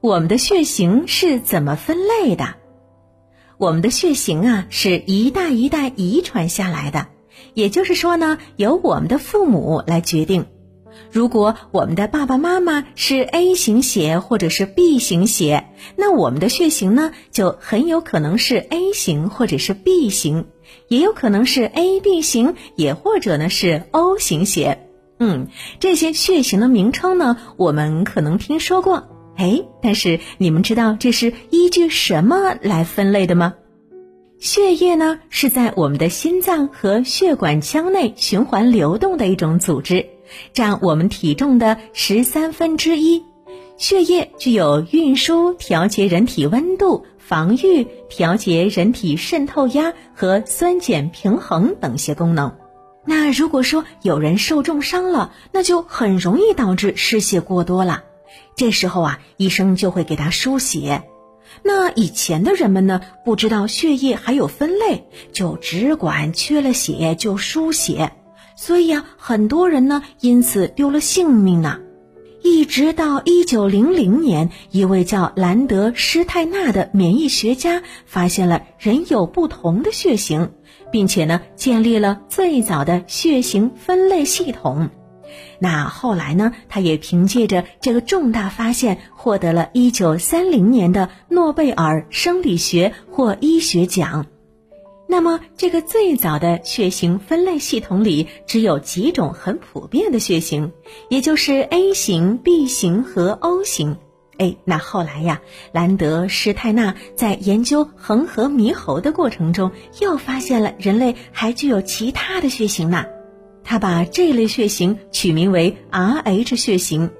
我们的血型是怎么分类的？我们的血型啊，是一代一代遗传下来的，也就是说呢，由我们的父母来决定。如果我们的爸爸妈妈是 A 型血或者是 B 型血，那我们的血型呢，就很有可能是 A 型或者是 B 型，也有可能是 AB 型，也或者呢是 O 型血。嗯，这些血型的名称呢，我们可能听说过。哎，但是你们知道这是依据什么来分类的吗？血液呢是在我们的心脏和血管腔内循环流动的一种组织，占我们体重的十三分之一。血液具有运输、调节人体温度、防御、调节人体渗透压和酸碱平衡等些功能。那如果说有人受重伤了，那就很容易导致失血过多了。这时候啊，医生就会给他输血。那以前的人们呢，不知道血液还有分类，就只管缺了血就输血，所以啊，很多人呢因此丢了性命呢。一直到一九零零年，一位叫兰德施泰纳的免疫学家发现了人有不同的血型，并且呢，建立了最早的血型分类系统。那后来呢？他也凭借着这个重大发现，获得了一九三零年的诺贝尔生理学或医学奖。那么，这个最早的血型分类系统里只有几种很普遍的血型，也就是 A 型、B 型和 O 型。哎，那后来呀，兰德施泰纳在研究恒河猕猴的过程中，又发现了人类还具有其他的血型呢。他把这类血型取名为 Rh 血型，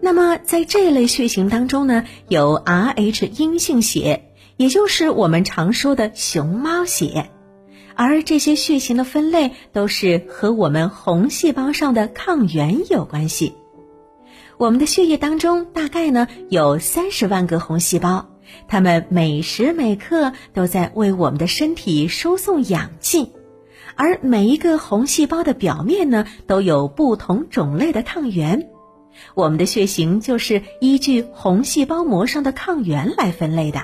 那么在这类血型当中呢，有 Rh 阴性血，也就是我们常说的熊猫血，而这些血型的分类都是和我们红细胞上的抗原有关系。我们的血液当中大概呢有三十万个红细胞，它们每时每刻都在为我们的身体输送氧气。而每一个红细胞的表面呢，都有不同种类的抗原。我们的血型就是依据红细胞膜上的抗原来分类的。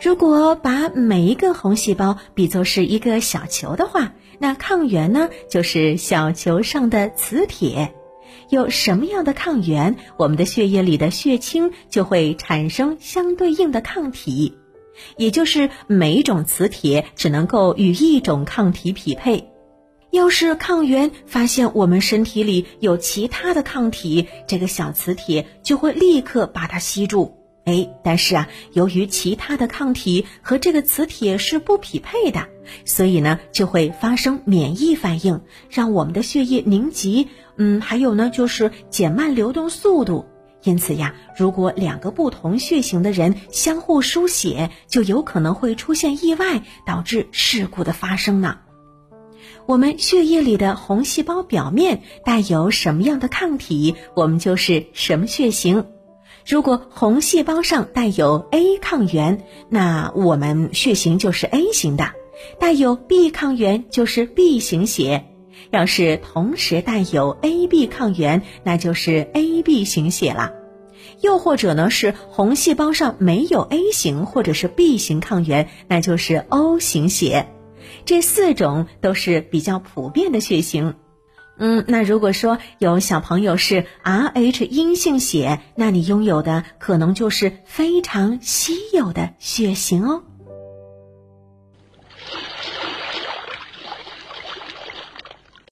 如果把每一个红细胞比作是一个小球的话，那抗原呢，就是小球上的磁铁。有什么样的抗原，我们的血液里的血清就会产生相对应的抗体。也就是每种磁铁只能够与一种抗体匹配。要是抗原发现我们身体里有其他的抗体，这个小磁铁就会立刻把它吸住。哎，但是啊，由于其他的抗体和这个磁铁是不匹配的，所以呢就会发生免疫反应，让我们的血液凝集。嗯，还有呢就是减慢流动速度。因此呀，如果两个不同血型的人相互输血，就有可能会出现意外，导致事故的发生呢。我们血液里的红细胞表面带有什么样的抗体，我们就是什么血型。如果红细胞上带有 A 抗原，那我们血型就是 A 型的；带有 B 抗原就是 B 型血。要是同时带有 AB 抗原，那就是 AB 型血了；又或者呢是红细胞上没有 A 型或者是 B 型抗原，那就是 O 型血。这四种都是比较普遍的血型。嗯，那如果说有小朋友是 Rh 阴性血，那你拥有的可能就是非常稀有的血型哦。